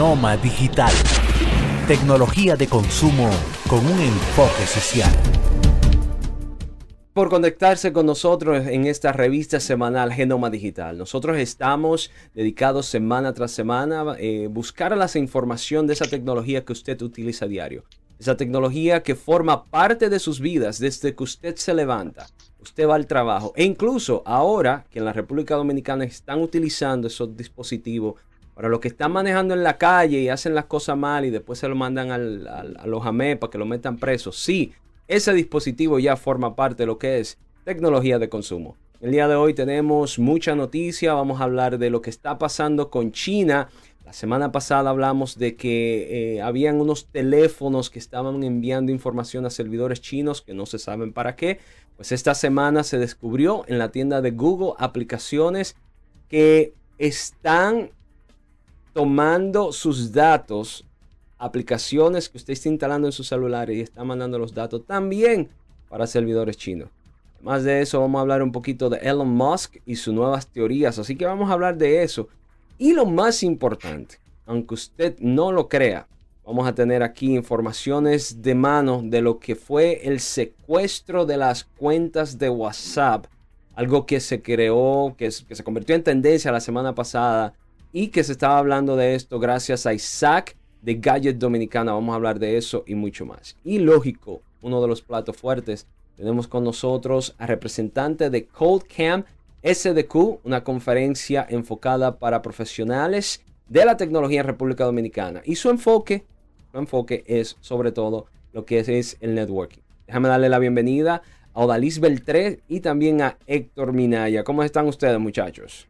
Genoma Digital. Tecnología de consumo con un enfoque social. Por conectarse con nosotros en esta revista semanal Genoma Digital. Nosotros estamos dedicados semana tras semana a eh, buscar la información de esa tecnología que usted utiliza a diario. Esa tecnología que forma parte de sus vidas desde que usted se levanta, usted va al trabajo e incluso ahora que en la República Dominicana están utilizando esos dispositivos para los que están manejando en la calle y hacen las cosas mal y después se lo mandan a los AME para que lo metan preso. Sí, ese dispositivo ya forma parte de lo que es tecnología de consumo. El día de hoy tenemos mucha noticia. Vamos a hablar de lo que está pasando con China. La semana pasada hablamos de que eh, habían unos teléfonos que estaban enviando información a servidores chinos que no se saben para qué. Pues esta semana se descubrió en la tienda de Google aplicaciones que están tomando sus datos, aplicaciones que usted está instalando en su celular y está mandando los datos también para servidores chinos. Además de eso, vamos a hablar un poquito de Elon Musk y sus nuevas teorías. Así que vamos a hablar de eso. Y lo más importante, aunque usted no lo crea, vamos a tener aquí informaciones de mano de lo que fue el secuestro de las cuentas de WhatsApp. Algo que se creó, que se convirtió en tendencia la semana pasada y que se estaba hablando de esto gracias a Isaac de Gadget Dominicana. Vamos a hablar de eso y mucho más. Y lógico, uno de los platos fuertes, tenemos con nosotros a representante de ColdCam SDQ, una conferencia enfocada para profesionales de la tecnología en República Dominicana. Y su enfoque, su enfoque es sobre todo lo que es, el networking. Déjame darle la bienvenida a Odalis Beltré y también a Héctor Minaya. ¿Cómo están ustedes, muchachos?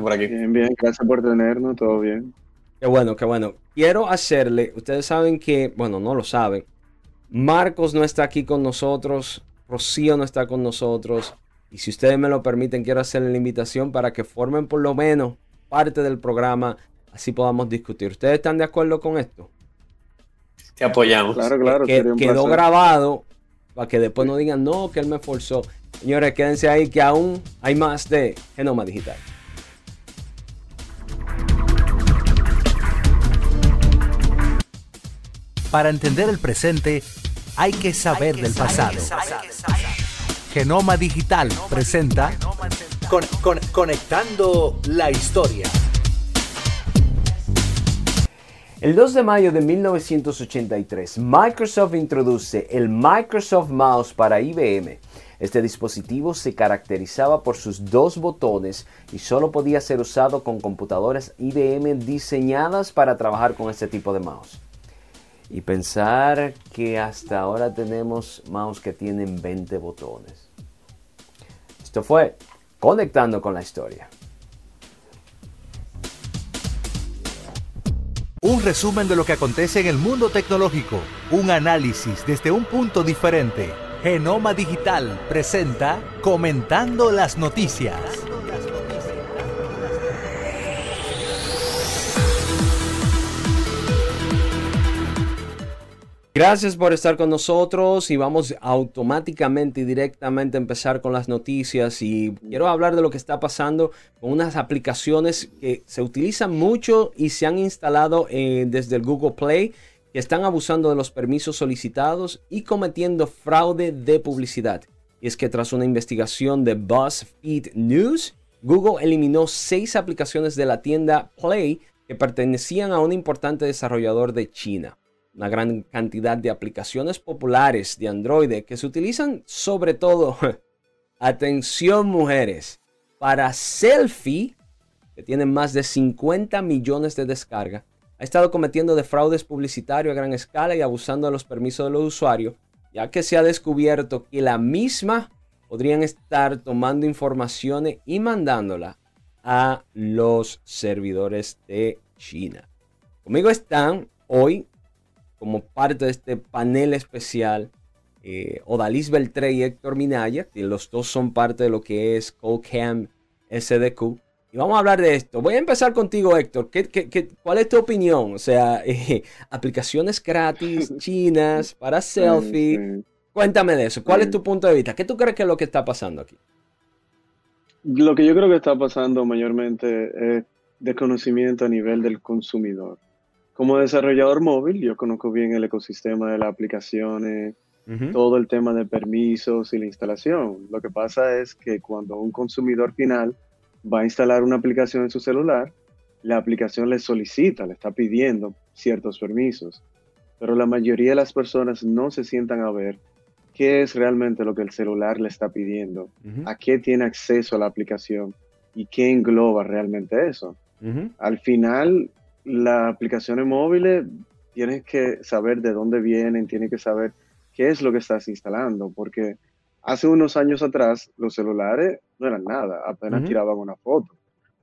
Por aquí. Bien, bien, gracias por tenernos, todo bien. Qué bueno, qué bueno. Quiero hacerle, ustedes saben que, bueno, no lo saben, Marcos no está aquí con nosotros, Rocío no está con nosotros, y si ustedes me lo permiten, quiero hacerle la invitación para que formen por lo menos parte del programa, así podamos discutir. ¿Ustedes están de acuerdo con esto? Te apoyamos. Claro, claro. quedó grabado para que después no digan, no, que él me forzó. Señores, quédense ahí que aún hay más de Genoma Digital. Para entender el presente hay que saber del pasado. Genoma Digital presenta Conectando la Historia. El 2 de mayo de 1983, Microsoft introduce el Microsoft Mouse para IBM. Este dispositivo se caracterizaba por sus dos botones y solo podía ser usado con computadoras IBM diseñadas para trabajar con este tipo de mouse. Y pensar que hasta ahora tenemos mouse que tienen 20 botones. Esto fue Conectando con la Historia. Un resumen de lo que acontece en el mundo tecnológico. Un análisis desde un punto diferente. Genoma Digital presenta Comentando las Noticias. Gracias por estar con nosotros y vamos automáticamente y directamente a empezar con las noticias y quiero hablar de lo que está pasando con unas aplicaciones que se utilizan mucho y se han instalado eh, desde el Google Play que están abusando de los permisos solicitados y cometiendo fraude de publicidad. Y es que tras una investigación de BuzzFeed News, Google eliminó seis aplicaciones de la tienda Play que pertenecían a un importante desarrollador de China una gran cantidad de aplicaciones populares de Android que se utilizan sobre todo, atención mujeres, para selfie, que tienen más de 50 millones de descargas, ha estado cometiendo de fraudes publicitarios a gran escala y abusando de los permisos de los usuarios, ya que se ha descubierto que la misma podrían estar tomando informaciones y mandándola a los servidores de China. Conmigo están hoy como parte de este panel especial, eh, Odalis Beltré y Héctor Minaya, que los dos son parte de lo que es CodeCam SDQ. Y vamos a hablar de esto. Voy a empezar contigo, Héctor. ¿Qué, cuál es tu opinión? O sea, eh, aplicaciones gratis, chinas, para selfie. Cuéntame de eso. ¿Cuál es tu punto de vista? ¿Qué tú crees que es lo que está pasando aquí? Lo que yo creo que está pasando mayormente es de conocimiento a nivel del consumidor. Como desarrollador móvil, yo conozco bien el ecosistema de las aplicaciones, todo el tema de permisos y la instalación. Lo que pasa es que cuando un consumidor final va a instalar una aplicación en su celular, la aplicación le solicita, le está pidiendo ciertos permisos, pero la mayoría de las personas no se sientan a ver qué es realmente lo que el celular le está pidiendo, a qué tiene acceso a la aplicación y qué engloba realmente eso. Al final, las aplicaciones móviles tienes que saber de dónde vienen, tienes que saber qué es lo que estás instalando, porque hace unos años atrás los celulares no eran nada, apenas tiraban una foto.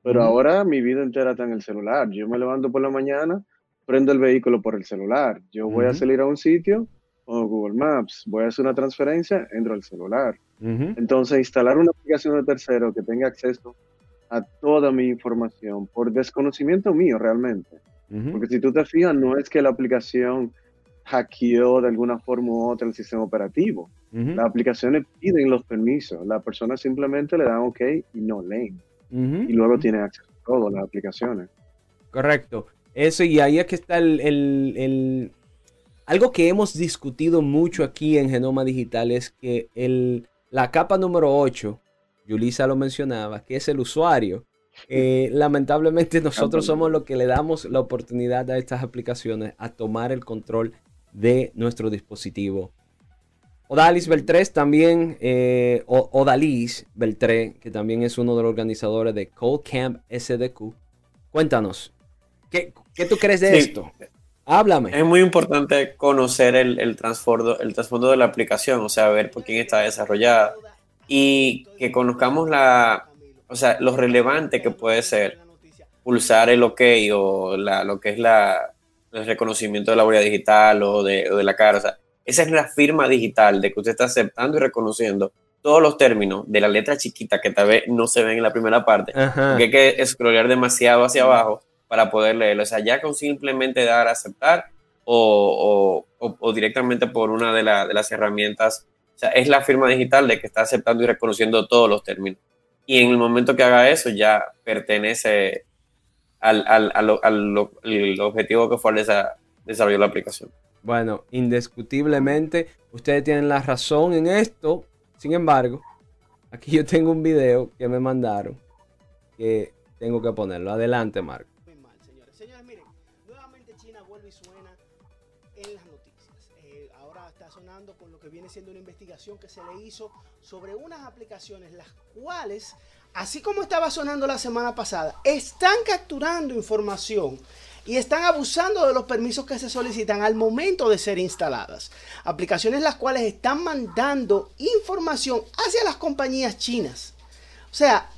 Pero ahora mi vida entera está en el celular. Yo me levanto por la mañana, prendo el vehículo por el celular. Yo voy a salir a un sitio o Google Maps, voy a hacer una transferencia, entro al celular. Entonces, instalar una aplicación de tercero que tenga acceso a toda mi información por desconocimiento mío realmente. Porque si tú te fijas, no es que la aplicación hackeó de alguna forma u otra el sistema operativo. Las aplicaciones piden los permisos, las personas simplemente le dan OK y no leen. Y luego tienen acceso a todas las aplicaciones. Correcto. Eso, y ahí es que está el, Algo que hemos discutido mucho aquí en Genoma Digital es que el, la capa número 8, Yulisa lo mencionaba, que es el usuario. Eh, lamentablemente nosotros somos los que le damos la oportunidad a estas aplicaciones a tomar el control de nuestro dispositivo. Odalis Beltré también, eh, Odalis Beltré, que también es uno de los organizadores de Cold Camp SDQ. Cuéntanos, ¿qué, tú crees de esto? Háblame. Es muy importante conocer el, el trasfondo de la aplicación, o sea, ver por quién está desarrollada y que conozcamos la, o sea, lo relevante que puede ser pulsar el OK o la, lo que es la, el reconocimiento de la huella digital o de, la cara. O sea, esa es la firma digital de que usted está aceptando y reconociendo todos los términos de la letra chiquita que tal vez no se ven en la primera parte, que hay que scrollear demasiado hacia abajo para poder leerlo. O sea, ya con simplemente dar a aceptar o, directamente por una de, de, las herramientas, o sea, es la firma digital de que está aceptando y reconociendo todos los términos. Y en el momento que haga eso, ya pertenece al, al, al, al objetivo que fue esa, desarrollar la aplicación. Bueno, indiscutiblemente ustedes tienen la razón en esto. Sin embargo, aquí yo tengo un video que me mandaron que tengo que ponerlo. Adelante, Marco. Que se le hizo sobre unas aplicaciones las cuales así como estaba sonando la semana pasada, están capturando información y están abusando de los permisos que se solicitan al momento de ser instaladas. Aplicaciones las cuales están mandando información hacia las compañías chinas. O sea,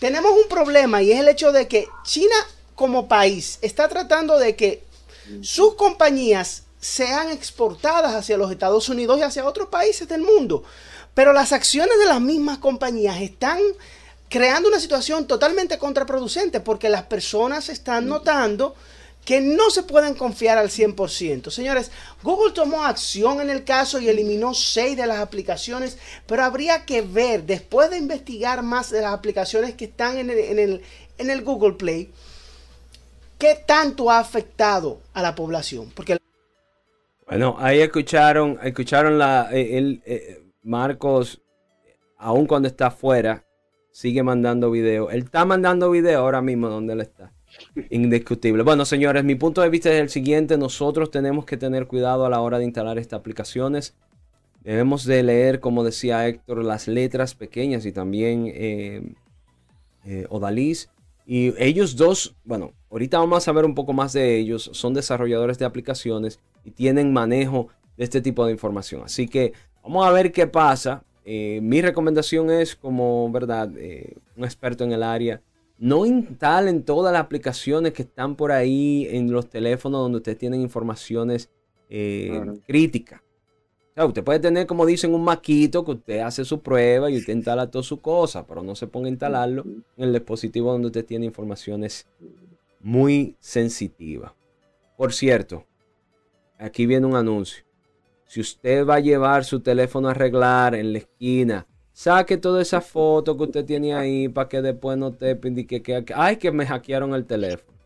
tenemos un problema y es el hecho de que China como país está tratando de que sus compañías sean exportadas hacia los Estados Unidos y hacia otros países del mundo. Pero las acciones de las mismas compañías están creando una situación totalmente contraproducente porque las personas están notando que no se pueden confiar al 100%. Señores, Google tomó acción en el caso y eliminó seis de las aplicaciones, pero habría que ver, después de investigar más de las aplicaciones que están en el, en el, Google Play, qué tanto ha afectado a la población. Porque... Bueno, ahí escucharon, escucharon la, eh, el, eh, Marcos, aun cuando está afuera, sigue mandando video. Él está mandando video ahora mismo donde él está. Indiscutible. Bueno, señores, mi punto de vista es el siguiente. Nosotros tenemos que tener cuidado a la hora de instalar estas aplicaciones. Debemos de leer, como decía Héctor, las letras pequeñas y también eh, eh. Y ellos dos, bueno, ahorita vamos a saber un poco más de ellos. Son desarrolladores de aplicaciones y tienen manejo de este tipo de información. Así que vamos a ver qué pasa. Eh, mi recomendación es, como verdad, eh, un experto en el área, no instalen todas las aplicaciones que están por ahí en los teléfonos donde ustedes tienen informaciones eh, críticas. usted puede tener, como dicen, un maquito que usted hace su prueba y usted instala todas sus cosas, pero no se ponga a instalarlo en el dispositivo donde usted tiene informaciones muy sensitivas. Por cierto, aquí viene un anuncio. Si usted va a llevar su teléfono a arreglar en la esquina, saque toda esa foto que usted tiene ahí para que después no te indique que, ay, que me hackearon el teléfono.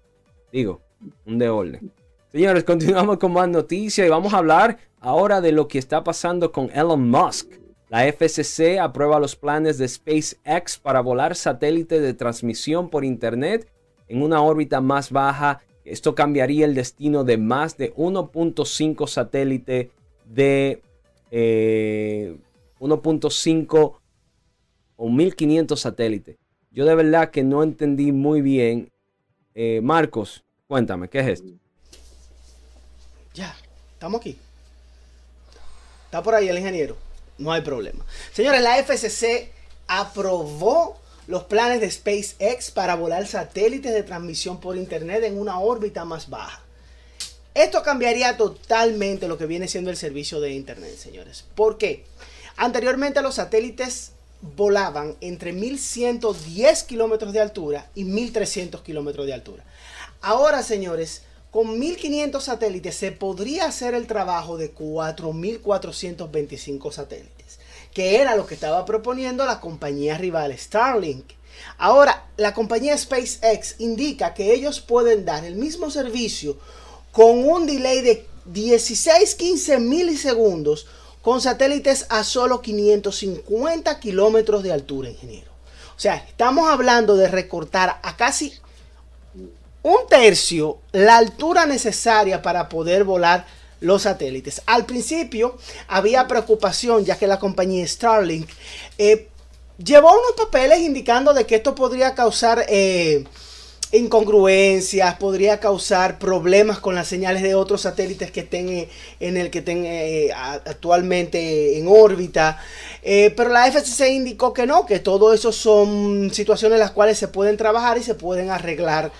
Digo, un de orden. Señores, continuamos con más noticias y vamos a hablar ahora de lo que está pasando con Elon Musk. La FCC aprueba los planes de SpaceX para volar satélites de transmisión por Internet en una órbita más baja. Esto cambiaría el destino de más de 1.5 satélites de 1.5 eh, o 1500 satélites. Yo de verdad que no entendí muy bien. Eh, Marcos, cuéntame, ¿qué es esto? Ya, estamos aquí. Está por ahí el ingeniero. No hay problema. Señores, la FCC aprobó los planes de SpaceX para volar satélites de transmisión por Internet en una órbita más baja. Esto cambiaría totalmente lo que viene siendo el servicio de Internet, señores. ¿Por qué? Anteriormente los satélites volaban entre 1110 kilómetros de altura y 1300 kilómetros de altura. Ahora, señores, con 1500 satélites se podría hacer el trabajo de 4425 satélites, que era lo que estaba proponiendo la compañía rival Starlink. Ahora, la compañía SpaceX indica que ellos pueden dar el mismo servicio con un delay de 16-15 milisegundos con satélites a solo 550 kilómetros de altura, ingeniero. O sea, estamos hablando de recortar a casi un tercio la altura necesaria para poder volar los satélites. Al principio había preocupación ya que la compañía Starlink eh, llevó unos papeles indicando de que esto podría causar eh, incongruencias, podría causar problemas con las señales de otros satélites que estén eh, en el que actualmente en órbita. Pero la FCC indicó que no, que todo eso son situaciones en las cuales se pueden trabajar y se pueden arreglar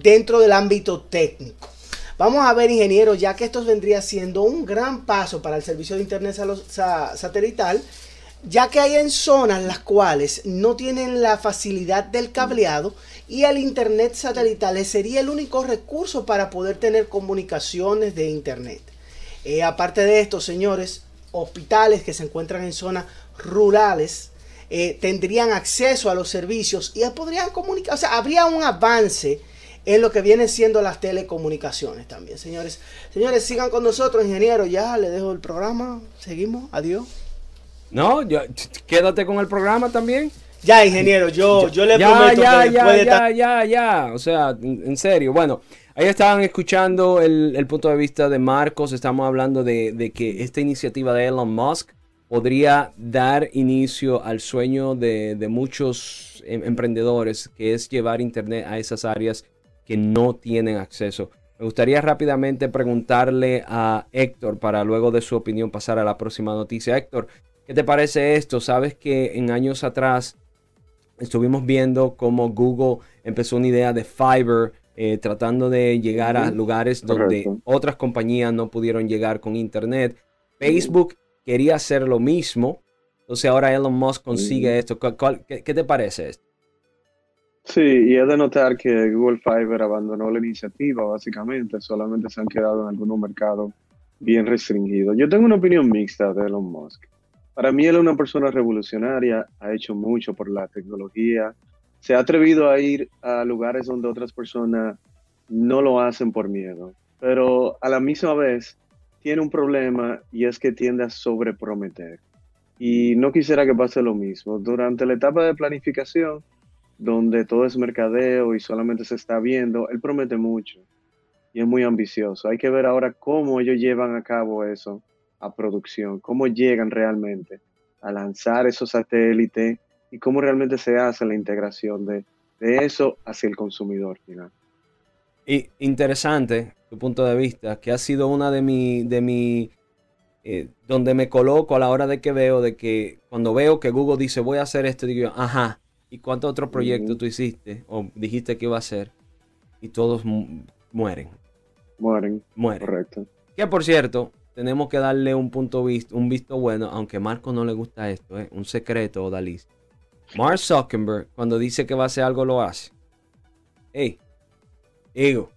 dentro del ámbito técnico. Vamos a ver, ingeniero, ya que esto vendría siendo un gran paso para el servicio de Internet satelital, ya que hay en zonas las cuales no tienen la facilidad del cableado y el Internet satelital sería el único recurso para poder tener comunicaciones de Internet. Eh, aparte de esto, señores, hospitales que se encuentran en zonas rurales eh, tendrían acceso a los servicios y podrían comunicar, o sea, habría un avance en lo que vienen siendo las telecomunicaciones también, señores. Señores, sigan con nosotros, ingeniero. Ya le dejo el programa. Seguimos. Adiós. No, yo, quédate con el programa también. Ya, ingeniero, yo, yo le ya, prometo ya, que ya, ya, ya, ya, o sea, en serio. Bueno, ahí estaban escuchando el, punto de vista de Marcos. Estamos hablando de, que esta iniciativa de Elon Musk podría dar inicio al sueño de, muchos em, emprendedores, que es llevar Internet a esas áreas que no tienen acceso. Me gustaría rápidamente preguntarle a Héctor para luego de su opinión pasar a la próxima noticia. Héctor, ¿qué te parece esto? Sabes que en años atrás estuvimos viendo cómo Google empezó una idea de Fiber, eh, tratando de llegar a lugares donde otras compañías no pudieron llegar con Internet. Facebook quería hacer lo mismo. Entonces ahora Elon Musk consigue esto. qué, te parece esto? Sí, y es de notar que Google Fiber abandonó la iniciativa, básicamente. Solamente se han quedado en algunos mercados bien restringidos. Yo tengo una opinión mixta de Elon Musk. Para mí él es una persona revolucionaria, ha hecho mucho por la tecnología, se ha atrevido a ir a lugares donde otras personas no lo hacen por miedo, pero a la misma vez tiene un problema y es que tiende a sobreprometer. Y no quisiera que pase lo mismo. Durante la etapa de planificación, donde todo es mercadeo y solamente se está viendo, él promete mucho y es muy ambicioso. Hay que ver ahora cómo ellos llevan a cabo eso a producción, cómo llegan realmente a lanzar esos satélites y cómo realmente se hace la integración de, eso hacia el consumidor final. Y interesante tu punto de vista, que ha sido una de mi, de mi, eh, donde me coloco a la hora de que veo, de que cuando veo que Google dice voy a hacer esto, digo, ajá, ¿y cuántos otros proyectos tú hiciste o dijiste que iba a hacer? Y todos mueren. Mueren. Mueren. Correcto. Que por cierto, tenemos que darle un punto visto, un visto bueno, aunque a Marco no le gusta esto, ¿eh? un secreto, Dalis. Mark Zuckerberg, cuando dice que va a hacer algo, lo hace. Hey, digo,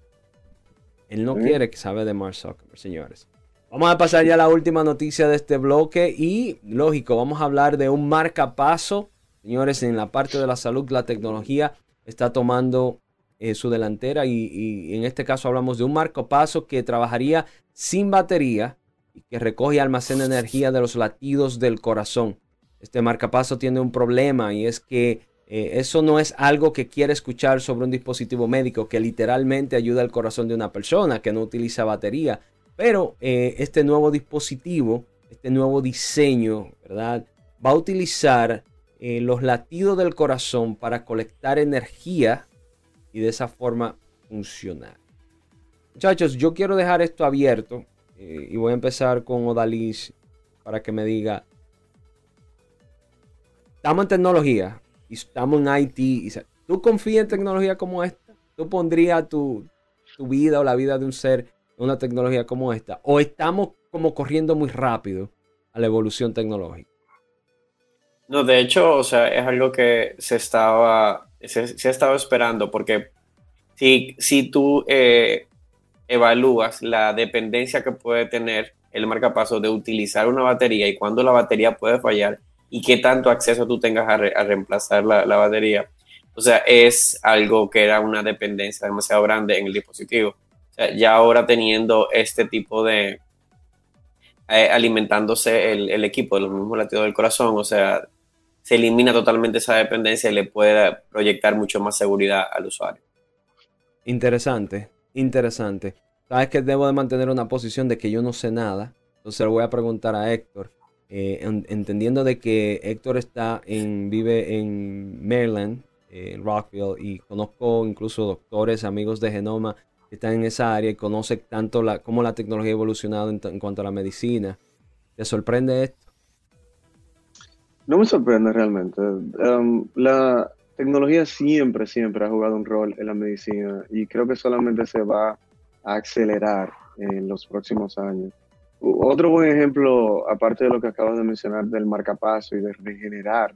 él no quiere que sabe de Mark Zuckerberg, señores. Vamos a pasar ya a la última noticia de este bloque y, lógico, vamos a hablar de un marcapaso. Señores, en la parte de la salud, la tecnología está tomando eh, su delantera y, en este caso hablamos de un marcapaso que trabajaría sin batería y que recoge y almacena energía de los latidos del corazón. Este marcapaso tiene un problema y es que eh, eso no es algo que quiere escuchar sobre un dispositivo médico que literalmente ayuda al corazón de una persona que no utiliza batería. Pero eh, este nuevo dispositivo, este nuevo diseño, ¿verdad? Va a utilizar eh, los latidos del corazón para colectar energía y de esa forma funcionar. Muchachos, yo quiero dejar esto abierto y voy a empezar con Odalis para que me diga, estamos en tecnología, y estamos en IT. Y, ¿Tú confías en tecnología como esta? ¿Tú pondrías tu, vida o la vida de un ser en una tecnología como esta? ¿O estamos como corriendo muy rápido a la evolución tecnológica? No, de hecho, o sea, es algo que se estaba, se, ha estado esperando porque si, si tú eh, evalúas la dependencia que puede tener el marcapaso de utilizar una batería y cuando la batería puede fallar, y qué tanto acceso tú tengas a, reemplazar la, batería. O sea, es algo que era una dependencia demasiado grande en el dispositivo. O sea, ya ahora teniendo este tipo de... Eh, alimentándose el, equipo de los mismos latidos del corazón, o sea, se elimina totalmente esa dependencia y le puede proyectar mucho más seguridad al usuario. Interesante, interesante. Sabes que debo de mantener una posición de que yo no sé nada. Entonces le voy a preguntar a Héctor. Eh, entendiendo de que Héctor está en, vive en Maryland, eh, en Rockville, y conozco incluso doctores, amigos de Genoma que están en esa área y conoce tanto la, cómo la tecnología ha evolucionado en, cuanto a la medicina. ¿Te sorprende esto? No me sorprende realmente. Um, la tecnología siempre, siempre ha jugado un rol en la medicina y creo que solamente se va a acelerar en los próximos años. Otro buen ejemplo, aparte de lo que acabas de mencionar del marcapaso y de regenerar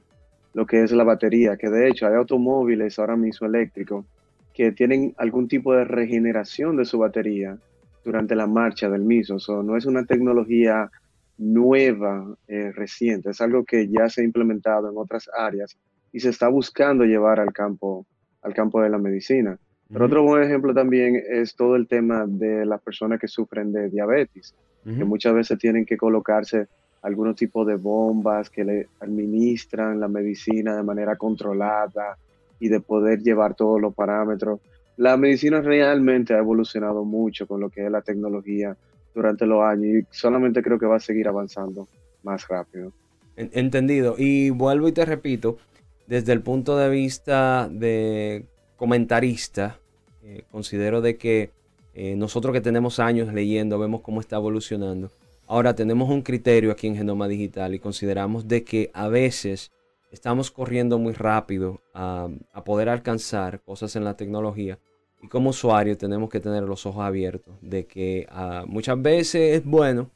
lo que es la batería, que de hecho hay automóviles ahora mismo eléctricos que tienen algún tipo de regeneración de su batería durante la marcha del mismo. So, no es una tecnología nueva, eh, reciente, es algo que ya se ha implementado en otras áreas y se está buscando llevar al campo, al campo de la medicina. Pero otro buen ejemplo también es todo el tema de las personas que sufren de diabetes que muchas veces tienen que colocarse algún tipo de bombas que le administran la medicina de manera controlada y de poder llevar todos los parámetros. La medicina realmente ha evolucionado mucho con lo que es la tecnología durante los años y solamente creo que va a seguir avanzando más rápido. Entendido. Y vuelvo y te repito, desde el punto de vista de comentarista, eh, considero de que eh, nosotros que tenemos años leyendo, vemos cómo está evolucionando. Ahora tenemos un criterio aquí en Genoma Digital y consideramos de que a veces estamos corriendo muy rápido a, poder alcanzar cosas en la tecnología y como usuario tenemos que tener los ojos abiertos de que ah, muchas veces es bueno,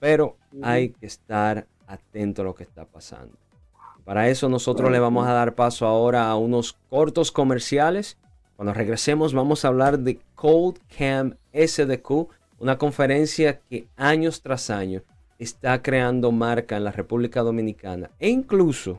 pero hay que estar atento a lo que está pasando. Para eso nosotros le vamos a dar paso ahora a unos cortos comerciales cuando regresemos vamos a hablar de Cold Camp SDQ, una conferencia que años tras año está creando marca en la República Dominicana. E incluso,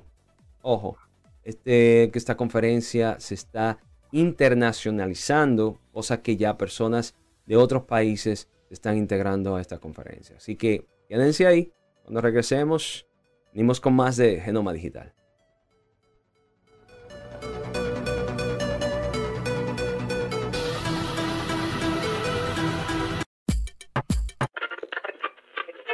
ojo, este, que esta conferencia se está internacionalizando, cosa que ya personas de otros países se están integrando a esta conferencia. Así que quédense ahí. Cuando regresemos, venimos con más de Genoma Digital.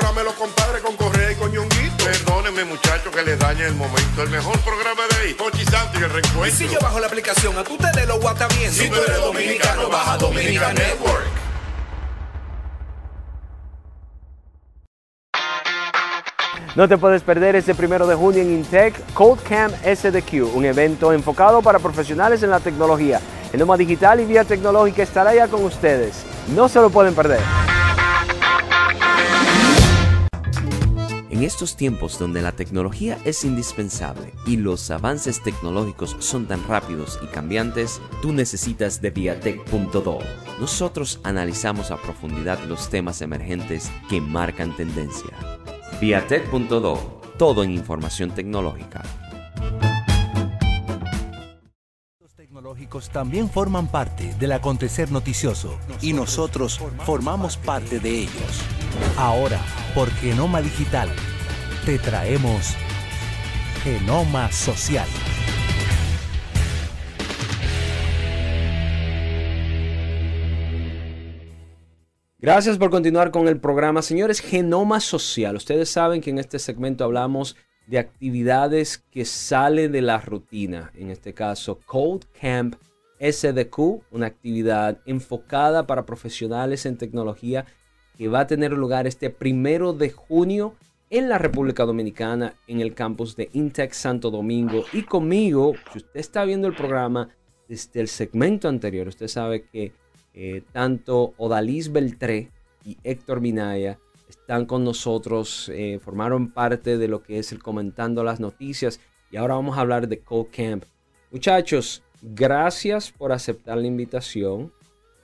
programa me lo compadre con Correa y Coñonguito. Perdónenme, muchachos, que les dañe el momento. El mejor programa de ahí, Pochi Santo y el reencuentro. Y si yo bajo la aplicación, a tú te de lo guata bien. Si tú eres dominicano, baja Dominica Network. No te puedes perder este primero de junio en Intec Code Camp SDQ, un evento enfocado para profesionales en la tecnología. El Noma Digital y Vía Tecnológica estará ya con ustedes. No se lo pueden perder. En estos tiempos donde la tecnología es indispensable y los avances tecnológicos son tan rápidos y cambiantes, tú necesitas de Viatech.do. Nosotros analizamos a profundidad los temas emergentes que marcan tendencia. Viatech.do, todo en información tecnológica. Tecnológicos también forman parte del acontecer noticioso y nosotros formamos parte de ellos. Ahora, por Genoma Digital, te traemos Genoma Social. Gracias por continuar con el programa. Señores, Genoma Social. Ustedes saben que en este segmento hablamos de actividades que salen de la rutina. En este caso, Code Camp SDQ, una actividad enfocada para profesionales en tecnología que va a tener lugar este primero de junio en la República Dominicana, en el campus de Intec Santo Domingo. Y conmigo, si usted está viendo el programa desde el segmento anterior, usted sabe que eh, tanto Odalis Beltré y Héctor Minaya están con nosotros, eh, formaron parte de lo que es el comentando las noticias y ahora vamos a hablar de Code Camp. Muchachos, gracias por aceptar la invitación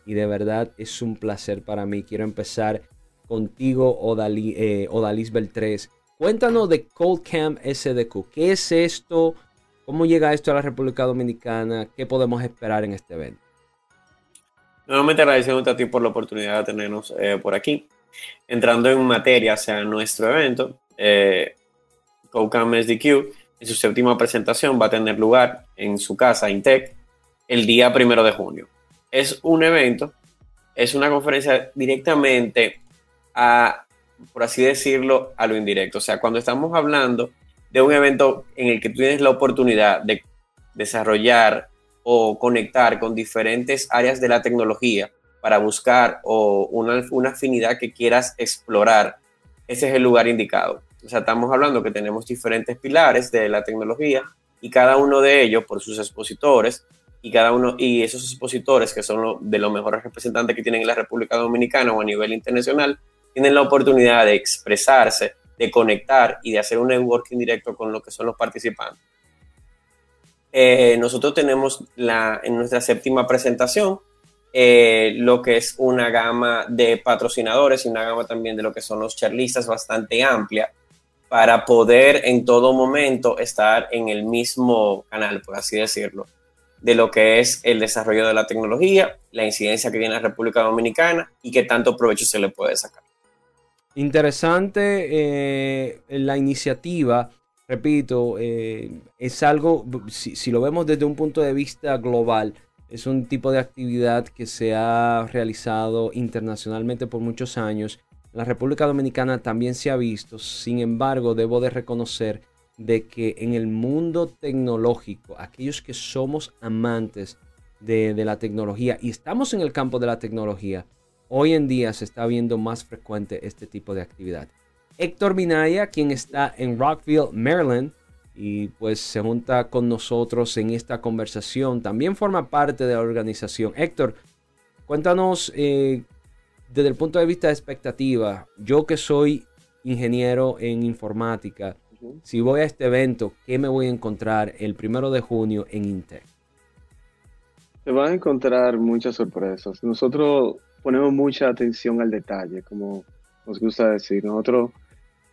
y de verdad es un placer para mí. Quiero empezar contigo, Odali, eh, Odalis Beltrés. Cuéntanos de Cold Camp SDQ. ¿Qué es esto? ¿Cómo llega esto a la República Dominicana? ¿Qué podemos esperar en este evento? Nuevamente agradeciendo a ti por la oportunidad de tenernos eh, por aquí. Entrando en materia hacia nuestro evento, eh, SDQ en su séptima presentación va a tener lugar en su casa Intec el día primero de junio. Es un evento, es una conferencia directamente a, por así decirlo, a lo indirecto. O sea, cuando estamos hablando de un evento en el que tú tienes la oportunidad de desarrollar o conectar con diferentes áreas de la tecnología para buscar o una, una afinidad que quieras explorar, ese es el lugar indicado. O sea, estamos hablando que tenemos diferentes pilares de la tecnología y cada uno de ellos por sus expositores y cada uno y esos expositores que son de los mejores representantes que tienen en la República Dominicana o a nivel internacional tienen la oportunidad de expresarse, de conectar y de hacer un networking directo con lo que son los participantes. Eh, nosotros tenemos la, en nuestra séptima presentación eh, lo que es una gama de patrocinadores y una gama también de lo que son los charlistas bastante amplia para poder en todo momento estar en el mismo canal, por así decirlo, de lo que es el desarrollo de la tecnología, la incidencia que tiene la República Dominicana y qué tanto provecho se le puede sacar. Interesante eh, la iniciativa repito, eh, es algo, si, lo vemos desde un punto de vista global, es un tipo de actividad que se ha realizado internacionalmente por muchos años. la República Dominicana también se ha visto, sin embargo, debo de reconocer de que en el mundo tecnológico, aquellos que somos amantes de, la tecnología y estamos en el campo de la tecnología, hoy en día se está viendo más frecuente este tipo de actividad. Héctor Minaya, quien está en Rockville, Maryland, y pues se junta con nosotros en esta conversación. También forma parte de la organización. Héctor, cuéntanos eh, desde el punto de vista de expectativa, yo que soy ingeniero en informática, si voy a este evento, ¿qué me voy a encontrar el primero de junio en Intel? Te van a encontrar muchas sorpresas. Nosotros ponemos mucha atención al detalle, como nos gusta decir. Nosotros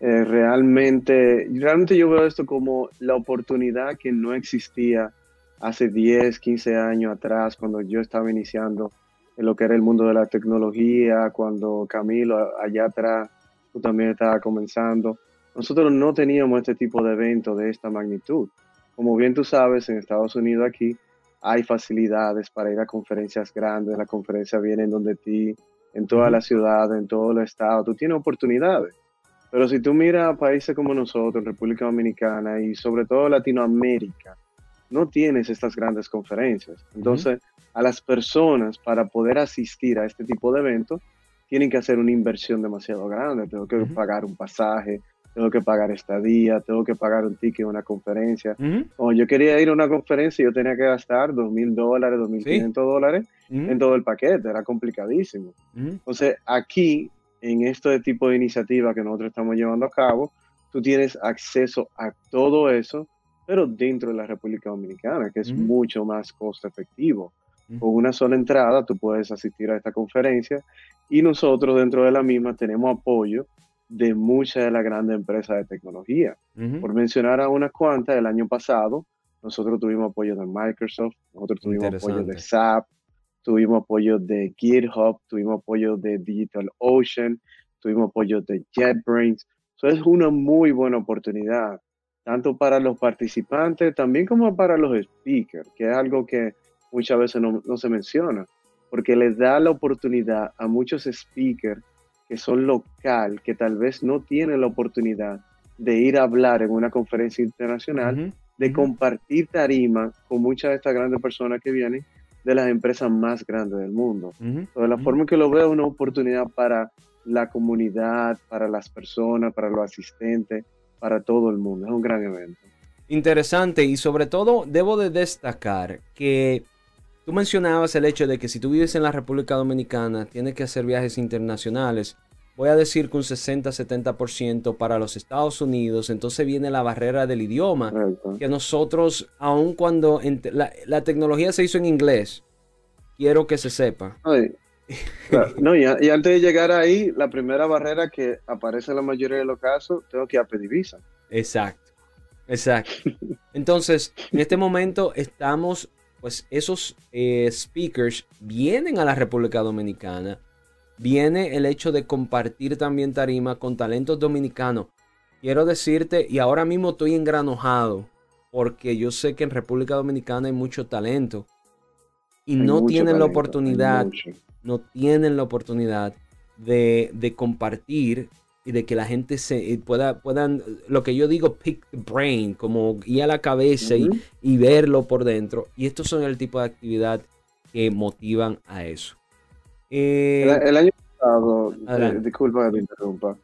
eh, realmente, realmente yo veo esto como la oportunidad que no existía hace 10, 15 años atrás, cuando yo estaba iniciando en lo que era el mundo de la tecnología, cuando Camilo allá atrás, tú también estabas comenzando. Nosotros no teníamos este tipo de evento de esta magnitud. Como bien tú sabes, en Estados Unidos aquí hay facilidades para ir a conferencias grandes, la conferencia viene en donde ti, en toda la ciudad, en todo el estado, tú tienes oportunidades. Pero si tú miras países como nosotros, República Dominicana y sobre todo Latinoamérica, no tienes estas grandes conferencias. Entonces, a las personas para poder asistir a este tipo de eventos, tienen que hacer una inversión demasiado grande. Tengo que pagar un pasaje, tengo que pagar estadía, tengo que pagar un ticket a una conferencia. O yo quería ir a una conferencia y yo tenía que gastar dos mil dólares, dos mil quinientos dólares en todo el paquete, era complicadísimo. Entonces, aquí, en este tipo de iniciativa que nosotros estamos llevando a cabo, tú tienes acceso a todo eso, pero dentro de la República Dominicana, que es mucho más costo efectivo. Con una sola entrada tú puedes asistir a esta conferencia y nosotros dentro de la misma tenemos apoyo de muchas de las grandes empresas de tecnología. Por mencionar a unas cuantas, el año pasado nosotros tuvimos apoyo de Microsoft, nosotros tuvimos apoyo de SAP, tuvimos apoyo de GitHub, tuvimos apoyo de DigitalOcean, tuvimos apoyo de JetBrains. Eso es una muy buena oportunidad, tanto para los participantes, también como para los speakers, que es algo que muchas veces no, no se menciona, porque les da la oportunidad a muchos speakers que son local, que tal vez no tienen la oportunidad de ir a hablar en una conferencia internacional, de compartir tarima con muchas de estas grandes personas que vienen de las empresas más grandes del mundo. de la forma que lo veo, una oportunidad para la comunidad, para las personas, para los asistentes, para todo el mundo. Es un gran evento. Interesante y sobre todo debo de destacar que Tú mencionabas el hecho de que si tú vives en la República Dominicana, tienes que hacer viajes internacionales. Voy a decir que un 60-70% para los Estados Unidos. Entonces viene la barrera del idioma. Que nosotros, aun cuando la, tecnología se hizo en inglés, quiero que se sepa. no, y, antes de llegar ahí, la primera barrera que aparece en la mayoría de los casos, tengo que ir a pedir visa. Exacto, exacto. Entonces, en este momento estamos pues esos eh, speakers vienen a la República Dominicana. Viene el hecho de compartir también tarima con talentos dominicanos. Quiero decirte, y ahora mismo estoy engranojado, porque yo sé que en República Dominicana hay mucho talento. Y no tienen la oportunidad, no tienen la oportunidad de, de compartir y de que la gente se eh, pueda, puedan, lo que yo digo, pick the brain, como ir a la cabeza y, verlo por dentro. Y estos son el tipo de actividad que motivan a eso. Eh, el, año pasado, eh, disculpa que te interrumpa,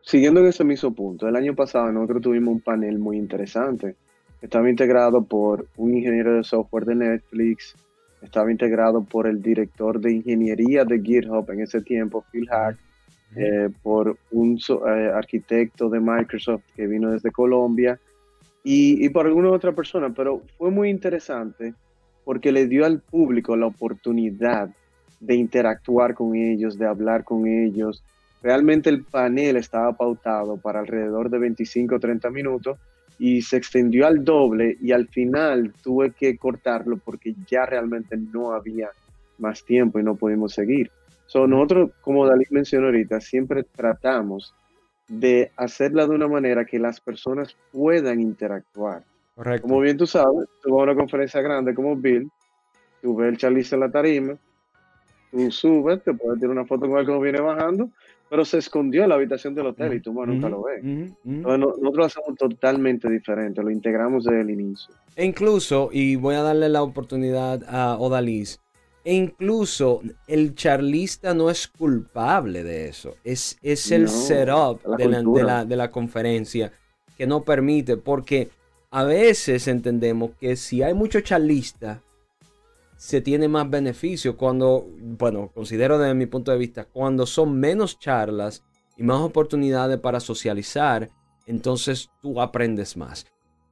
siguiendo en ese mismo punto, el año pasado nosotros tuvimos un panel muy interesante. Estaba integrado por un ingeniero de software de Netflix, estaba integrado por el director de ingeniería de GitHub en ese tiempo, Phil Hack, eh, por un eh, arquitecto de Microsoft que vino desde Colombia y, por alguna otra persona, pero fue muy interesante porque le dio al público la oportunidad de interactuar con ellos, de hablar con ellos. Realmente el panel estaba pautado para alrededor de 25 o 30 minutos y se extendió al doble y al final tuve que cortarlo porque ya realmente no había más tiempo y no pudimos seguir. So, nosotros, como Dalí mencionó ahorita, siempre tratamos de hacerla de una manera que las personas puedan interactuar. Correcto. Como bien tú sabes, a una conferencia grande como Bill, tú ves el charlista en la tarima, tú subes, te puedes tirar una foto con él como viene bajando, pero se escondió en la habitación del hotel y tú nunca lo ves. Entonces, nosotros lo hacemos totalmente diferente, lo integramos desde el inicio. E incluso, y voy a darle la oportunidad a Odalis, e incluso el charlista no es culpable de eso. Es, es el setup de la, de, la, conferencia que no permite. Porque a veces entendemos que si hay mucho charlista, se tiene más beneficio. Cuando, bueno, considero desde mi punto de vista, cuando son menos charlas y más oportunidades para socializar, entonces tú aprendes más.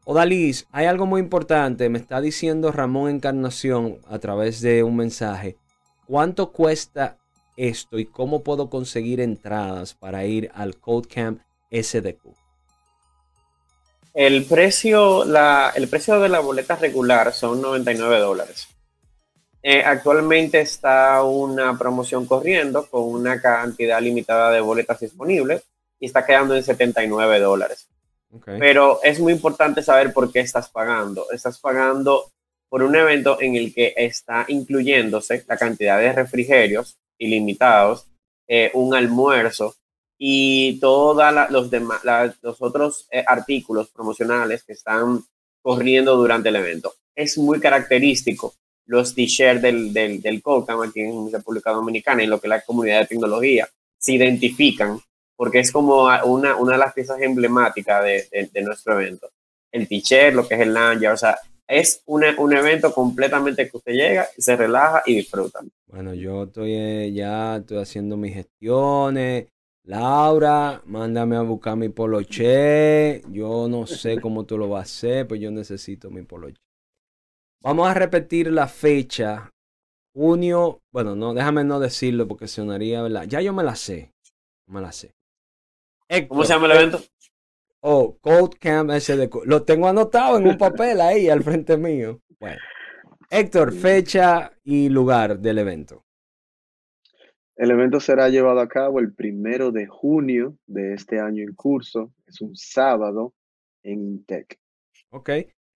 Odalis, hay algo muy importante. Me está diciendo Ramón Encarnación a través de un mensaje. ¿Cuánto cuesta esto y cómo puedo conseguir entradas para ir al Code Camp SDQ? El precio, la, el precio de la boleta regular son 99 dólares. Eh, actualmente está una promoción corriendo con una cantidad limitada de boletas disponibles y está quedando en 79 dólares. Pero es muy importante saber por qué estás pagando. Estás pagando por un evento en el que está incluyéndose la cantidad de refrigerios ilimitados, eh, un almuerzo y todos los, demás, los otros eh, artículos promocionales que están corriendo durante el evento. Es muy característico los t-shirts del, del, del COCAM aquí en República Dominicana y lo que la comunidad de tecnología se identifican porque es como una, una de las piezas emblemáticas de, de, nuestro evento. El t-shirt, lo que es el lanyard, o sea, es un evento completamente que usted llega, se relaja y disfruta. Bueno, yo estoy eh, ya estoy haciendo mis gestiones. Laura, mándame a buscar mi poloche. Yo no sé cómo tú lo vas a hacer, pero yo necesito mi poloche. Vamos a repetir la fecha. Junio, bueno, no, déjame no decirlo porque sonaría, ¿verdad? Ya yo me la sé. Me la sé. ¿Cómo se llama el evento? Oh, Code Camp SDQ. Lo tengo anotado en un papel ahí al frente mío. Bueno. Héctor, fecha y lugar del evento. El evento será llevado a cabo el primero de junio de este año en curso. Es un sábado en Intec. Ok.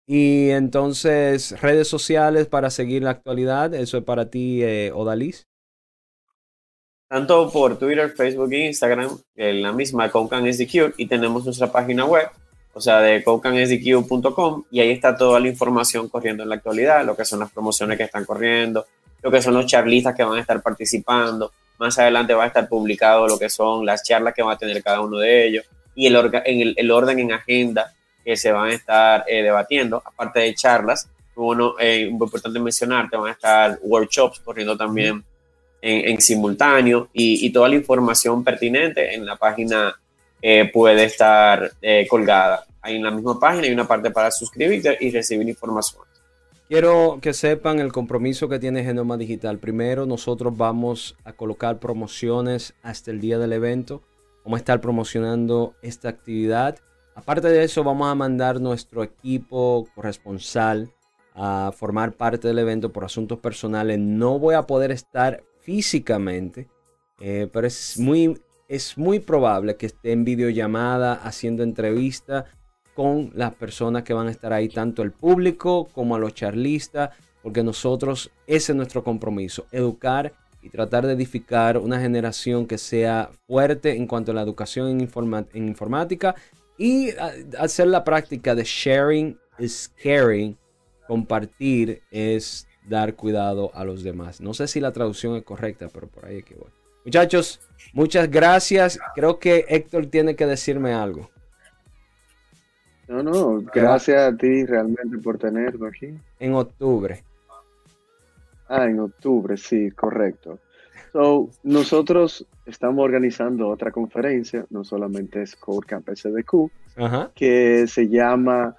Y entonces, redes sociales para seguir la actualidad. ¿Eso es para ti, eh, Odalis? tanto por Twitter, Facebook e Instagram, en la misma Concan SDQ, y tenemos nuestra página web, o sea, de concansdq.com, y ahí está toda la información corriendo en la actualidad, lo que son las promociones que están corriendo, lo que son los charlistas que van a estar participando. Más adelante va a estar publicado lo que son las charlas que va a tener cada uno de ellos y el, orden en agenda que se van a estar eh, debatiendo, aparte de charlas, uno, eh, importante mencionar, que van a estar workshops corriendo también en, simultáneo y, toda la información pertinente en la página eh, puede estar eh, colgada. Ahí en la misma página hay una parte para suscribirte y recibir información. Quiero que sepan el compromiso que tiene Genoma Digital. Primero, nosotros vamos a colocar promociones hasta el día del evento. Vamos a estar promocionando esta actividad. Aparte de eso, vamos a mandar nuestro equipo corresponsal a formar parte del evento por asuntos personales. No voy a poder estar físicamente, eh, pero es muy, es muy probable que esté en videollamada haciendo entrevista con las personas que van a estar ahí, tanto el público como a los charlistas, porque nosotros, ese es nuestro compromiso, educar y tratar de edificar una generación que sea fuerte en cuanto a la educación en, en informática y hacer la práctica de sharing is caring, compartir es dar cuidado a los demás. No sé si la traducción es correcta, pero por ahí es que voy. Muchachos, muchas gracias. Creo que Héctor tiene que decirme algo. No, no, gracias a ti realmente por tenerlo aquí. En octubre. Ah, en octubre, sí, correcto. So, nosotros estamos organizando otra conferencia, no solamente es Camp SDQ, que se llama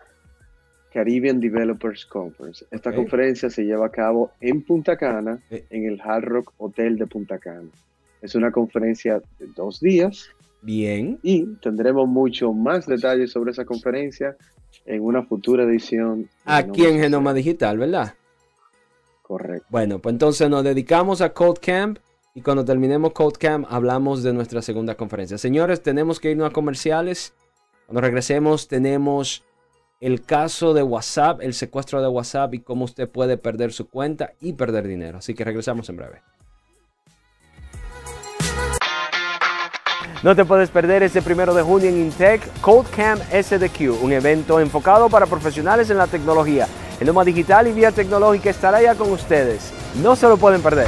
Caribbean Developers Conference. Esta conferencia se lleva a cabo en Punta Cana, eh. en el Hard Rock Hotel de Punta Cana. Es una conferencia de dos días. Bien. Y tendremos mucho más detalles sobre esa conferencia en una futura edición. Aquí en Genoma Digital, ¿verdad? Correcto. Bueno, pues entonces nos dedicamos a Code Camp y cuando terminemos Code Camp hablamos de nuestra segunda conferencia. Señores, tenemos que irnos a comerciales. Cuando regresemos tenemos el caso de WhatsApp, el secuestro de WhatsApp y cómo usted puede perder su cuenta y perder dinero. Así que regresamos en breve. No te puedes perder este primero de junio en Intec Camp SDQ, un evento enfocado para profesionales en la tecnología. El Noma Digital y Vía Tecnológica estará ya con ustedes. No se lo pueden perder.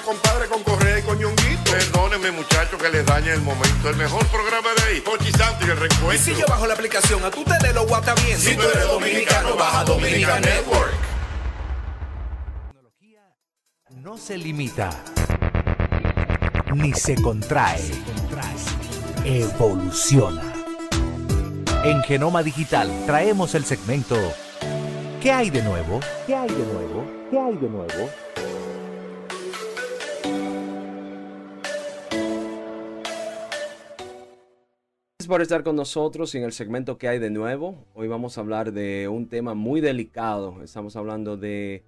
compadre, con Correa y con Ñonguito. Perdónenme, muchachos, que les dañe el momento. El mejor programa de ahí, Pochi Santo y el reencuentro. Y si yo bajo la aplicación, a tu tele lo guata bien. Si tú eres dominicano, baja Dominica Network. No se limita, ni se contrae, evoluciona. En Genoma Digital traemos el segmento ¿Qué hay de nuevo? ¿Qué hay de nuevo? ¿Qué hay de nuevo? Por estar con nosotros en el segmento que hay de nuevo. Hoy vamos a hablar de un tema muy delicado. Estamos hablando de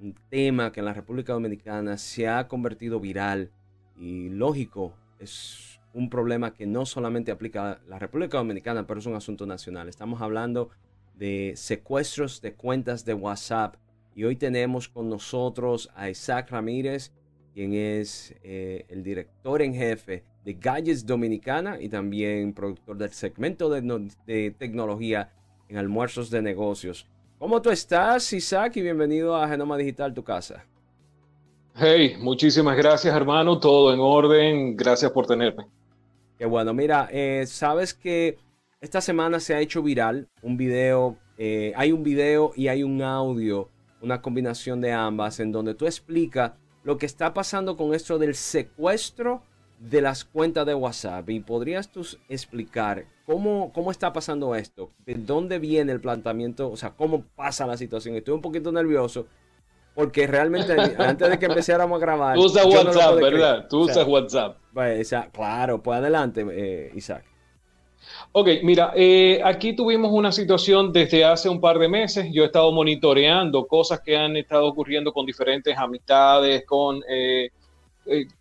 un tema que en la República Dominicana se ha convertido viral y lógico, es un problema que no solamente aplica a la República Dominicana, pero es un asunto nacional. Estamos hablando de secuestros de cuentas de WhatsApp y hoy tenemos con nosotros a Isaac Ramírez, quien es eh, el director en jefe de Gadgets Dominicana y también productor del segmento de, de tecnología en almuerzos de negocios. ¿Cómo tú estás, Isaac? Y bienvenido a Genoma Digital, tu casa. Hey, muchísimas gracias, hermano. Todo en orden. Gracias por tenerme. Qué bueno. Mira, eh, sabes que esta semana se ha hecho viral un video. Eh, hay un video y hay un audio, una combinación de ambas, en donde tú explicas lo que está pasando con esto del secuestro de las cuentas de WhatsApp. Y podrías tú explicar cómo, cómo está pasando esto, de dónde viene el planteamiento, o sea, cómo pasa la situación. Estoy un poquito nervioso porque realmente antes de que empezáramos a grabar. Tú usas WhatsApp, ¿verdad? Tú usas WhatsApp. Pues, claro, pues adelante, eh, Isaac. Ok, mira, eh, aquí tuvimos una situación desde hace un par de meses. Yo he estado monitoreando cosas que han estado ocurriendo con diferentes amistades, con eh,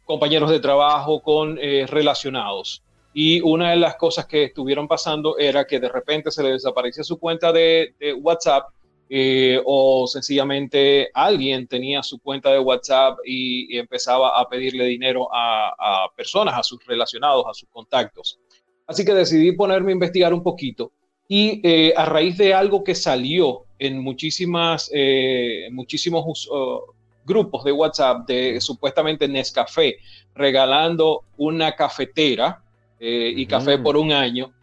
compañeros de trabajo, con relacionados. Y una de las cosas que estuvieron pasando era que de repente se le desaparecía su cuenta de WhatsApp eh, o sencillamente alguien tenía su cuenta de WhatsApp y, empezaba a pedirle dinero a, personas, a sus relacionados, a sus contactos. Así que decidí ponerme a investigar un poquito y eh, a raíz de algo que salió en muchísimas, eh, muchísimos uh, grupos de WhatsApp de supuestamente Nescafé regalando una cafetera y café por un año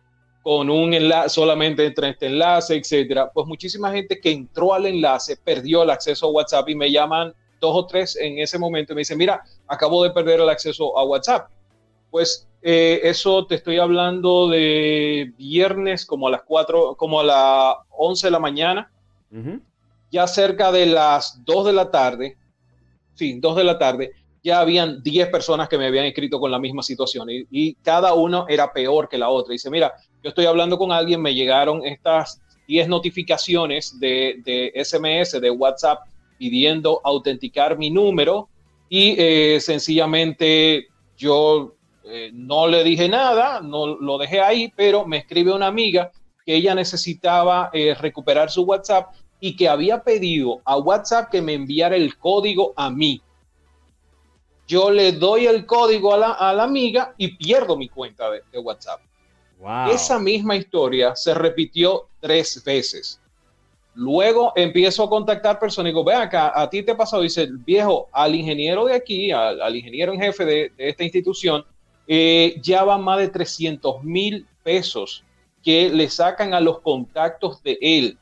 con un enlace, solamente entre este enlace, etcétera, pues muchísima gente que entró al enlace perdió el acceso a WhatsApp y me llaman dos o tres en ese momento y me dicen, mira, acabo de perder el acceso a WhatsApp. Pues eh, eso te estoy hablando de viernes como a las 4, como a las 11 de la mañana, ya cerca de las 2 de la tarde, sí, 2 de la tarde, ya habían 10 personas que me habían escrito con la misma situación y, y, cada uno era peor que la otra. Dice, mira, yo estoy hablando con alguien, me llegaron estas 10 notificaciones de, SMS, de WhatsApp, pidiendo autenticar mi número y eh, sencillamente yo eh, no le dije nada, no lo dejé ahí, pero me escribe una amiga que ella necesitaba eh, recuperar su WhatsApp y que había pedido a WhatsApp que me enviara el código a mí. Yo le doy el código a la, amiga y pierdo mi cuenta de WhatsApp. Esa misma historia se repitió tres veces. Luego empiezo a contactar personas y digo, ve acá, a ti te pasó, dice, viejo, al ingeniero de aquí, al, ingeniero en jefe de, esta institución, eh, ya van más de 300 mil pesos que le sacan a los contactos de él.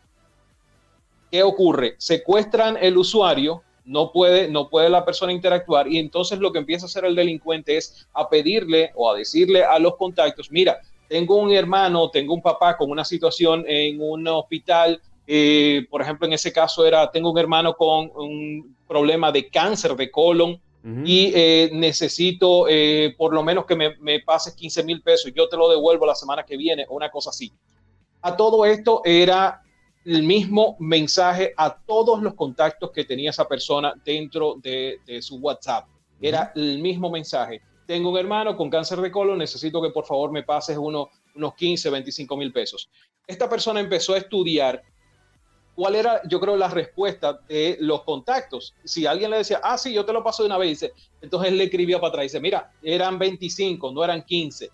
¿Qué ocurre? Secuestran el usuario, no puede, no puede la persona interactuar y entonces lo que empieza a hacer el delincuente es a pedirle o a decirle a los contactos, mira, tengo un hermano, tengo un papá con una situación en un hospital, eh, por ejemplo, en ese caso era, tengo un hermano con un problema de cáncer de colon y eh, necesito eh, por lo menos que me, me pases 15 mil pesos yo te lo devuelvo la semana que viene, una cosa así. A todo esto era el mismo mensaje a todos los contactos que tenía esa persona dentro de, su WhatsApp. Era el mismo mensaje tengo un hermano con cáncer de colon, necesito que por favor me pases uno, unos 15, 25 mil pesos. Esta persona empezó a estudiar cuál era, yo creo, la respuesta de los contactos. Si alguien le decía, ah, sí, yo te lo paso de una vez, entonces él le escribía para atrás, dice, mira, eran 25, no eran 15.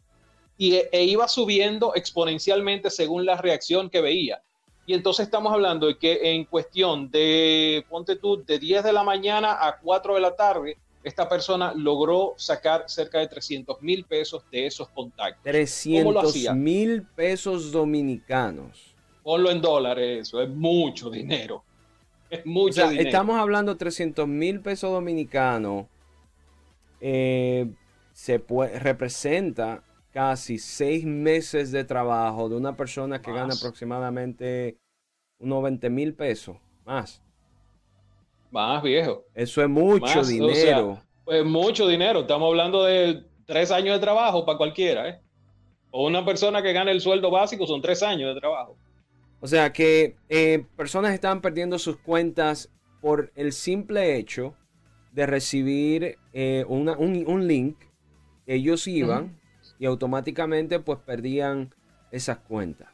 Y e, e iba subiendo exponencialmente según la reacción que veía. Y entonces estamos hablando de que en cuestión de, ponte tú, de 10 de la mañana a 4 de la tarde, esta persona logró sacar cerca de 300 mil pesos de esos contactos. 300 mil pesos dominicanos. Ponlo en dólares, eso es mucho dinero. Es mucho dinero. Estamos hablando de 300 mil pesos dominicanos. Eh, se puede, representa casi seis meses de trabajo de una persona que gana aproximadamente unos 20 mil pesos más. Más viejo. Eso es mucho dinero. pues mucho dinero. Estamos hablando de tres años de trabajo para cualquiera, ¿eh? O una persona que gane el sueldo básico son tres años de trabajo. O sea que eh, personas están perdiendo sus cuentas por el simple hecho de recibir eh, un, link. Ellos iban y automáticamente pues perdían esas cuentas.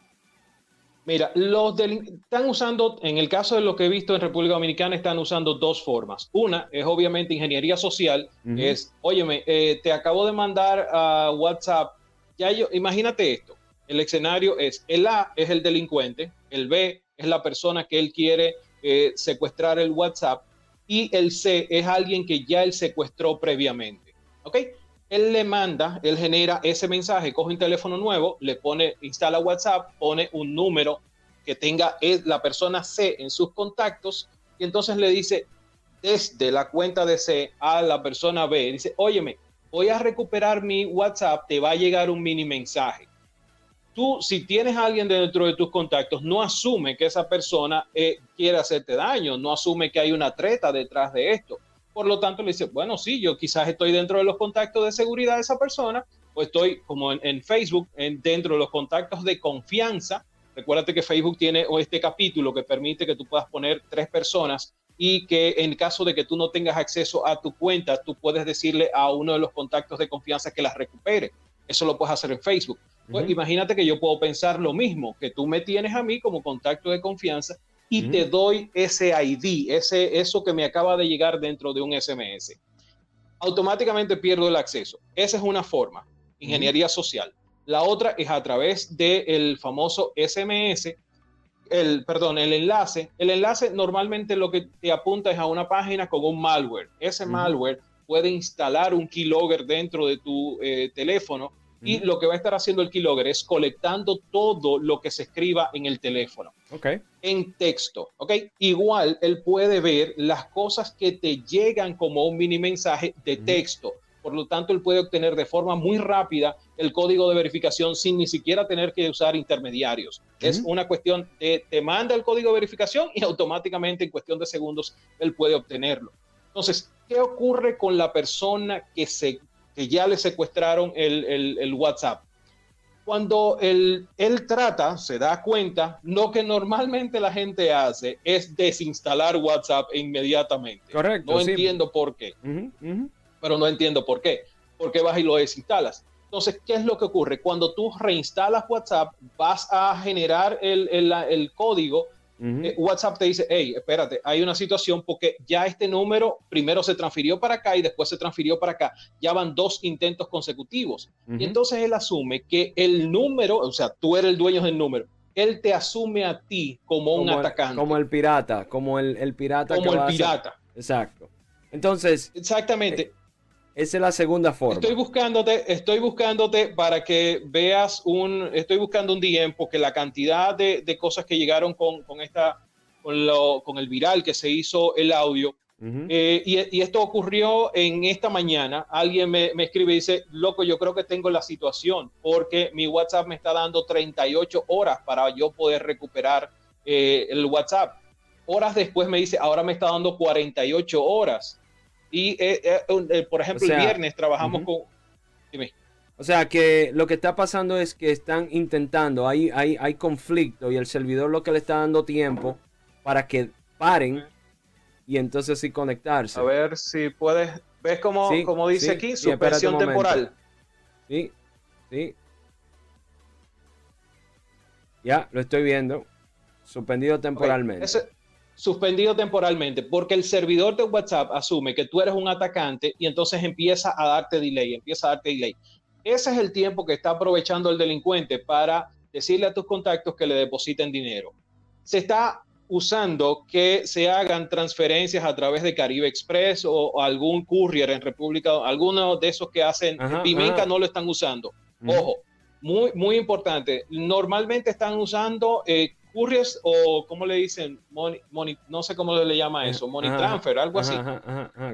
Mira, los están usando, en el caso de lo que he visto en República Dominicana, están usando dos formas. Una es obviamente ingeniería social, es, óyeme, eh, te acabo de mandar a WhatsApp, ya yo, imagínate esto, el escenario es, el A es el delincuente, el B es la persona que él quiere eh, secuestrar el WhatsApp y el C es alguien que ya él secuestró previamente. ¿Ok? Él le manda, él genera ese mensaje, coge un teléfono nuevo, le pone, instala WhatsApp, pone un número que tenga la persona C en sus contactos y entonces le dice desde la cuenta de C a la persona B, dice, óyeme, voy a recuperar mi WhatsApp, te va a llegar un mini mensaje tú, si tienes a alguien dentro de tus contactos, no asume que esa persona eh, quiere hacerte daño, no asume que hay una treta detrás de esto. Por lo tanto, le dice, bueno, sí, yo quizás estoy dentro de los contactos de seguridad de esa persona, o estoy como en, Facebook, en, dentro de los contactos de confianza. Recuérdate que Facebook tiene este capítulo que permite que tú puedas poner tres personas y que en caso de que tú no tengas acceso a tu cuenta, tú puedes decirle a uno de los contactos de confianza que las recupere. Eso lo puedes hacer en Facebook. Pues imagínate que yo puedo pensar lo mismo, que tú me tienes a mí como contacto de confianza y te doy ese ID, ese, eso que me acaba de llegar dentro de un SMS. Automáticamente pierdo el acceso. Esa es una forma, ingeniería social. La otra es a través del famoso SMS, el, perdón, el enlace. El enlace normalmente lo que te apunta es a una página con un malware. Ese malware puede instalar un keylogger dentro de tu eh, teléfono y lo que va a estar haciendo el keylogger es colectando todo lo que se escriba en el teléfono. Okay. En texto, ¿ok? Igual él puede ver las cosas que te llegan como un mini mensaje de texto. Por lo tanto, él puede obtener de forma muy rápida el código de verificación sin ni siquiera tener que usar intermediarios. Es una cuestión de te manda el código de verificación y automáticamente en cuestión de segundos él puede obtenerlo. Entonces, ¿qué ocurre con la persona que se que ya le secuestraron el, WhatsApp. Cuando él, él, trata, se da cuenta, lo que normalmente la gente hace es desinstalar WhatsApp inmediatamente. Correcto. No entiendo por qué. Pero no entiendo por qué. ¿Por qué vas y lo desinstalas? Entonces, ¿qué es lo que ocurre? Cuando tú reinstalas WhatsApp, vas a generar el, el, el código eh, WhatsApp te dice, hey, espérate, hay una situación porque ya este número primero se transfirió para acá y después se transfirió para acá. Ya van dos intentos consecutivos. Y entonces él asume que el número, o sea, tú eres el dueño del número, él te asume a ti como, un atacante. como el pirata, como el, el pirata. Como el pirata. Exacto. Entonces. Exactamente. Eh, esa es la segunda forma. Estoy buscándote, estoy buscándote para que veas un, estoy buscando un DM porque la cantidad de, cosas que llegaron con, esta, con, lo, con el viral que se hizo el audio. Eh, y, esto ocurrió en esta mañana. Alguien me, escribe y dice, loco, yo creo que tengo la situación porque mi WhatsApp me está dando 38 horas para yo poder recuperar eh, el WhatsApp. Horas después me dice, ahora me está dando 48 horas. Y, eh, eh, eh, por ejemplo, el viernes trabajamos con... Dime. O sea que lo que está pasando es que están intentando, hay, hay, hay conflicto y el servidor lo que le está dando tiempo para que paren y entonces sí conectarse. A ver si puedes, ¿ves como, como dice aquí? Suspensión temporal. Sí, sí. Ya, lo estoy viendo. Suspendido temporalmente suspendido temporalmente, porque el servidor de WhatsApp asume que tú eres un atacante y entonces empieza a darte delay, empieza a darte delay. Ese es el tiempo que está aprovechando el delincuente para decirle a tus contactos que le depositen dinero. Se está usando que se hagan transferencias a través de Caribe Express o, algún courier en República, algunos de esos que hacen Pimenca no lo están usando. Ojo, muy, muy importante. Normalmente están usando eh, couriers o ¿cómo le dicen? no sé cómo le llama eso, money transfer, algo así.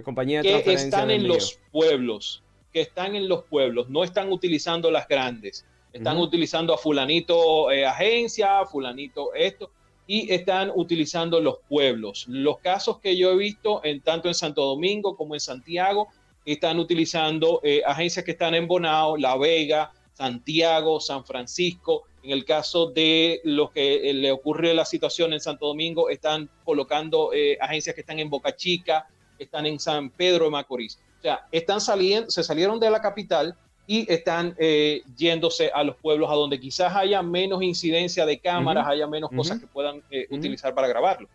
Compañía de que están en los pueblos, que están en los pueblos, no están utilizando las grandes. Están utilizando a fulanito eh, agencia, fulanito esto, y están utilizando los pueblos. Los casos que yo he visto, en, tanto en Santo Domingo como en Santiago, están utilizando eh, agencias que están en Bonao, La Vega, Santiago, San Francisco, en el caso de los que eh, le ocurre la situación en Santo Domingo, están colocando eh, agencias que están en Boca Chica, están en San Pedro de Macorís. O sea, están saliendo, se salieron de la capital y están eh, yéndose a los pueblos a donde quizás haya menos incidencia de cámaras, haya menos cosas que puedan eh, utilizar para grabarlo.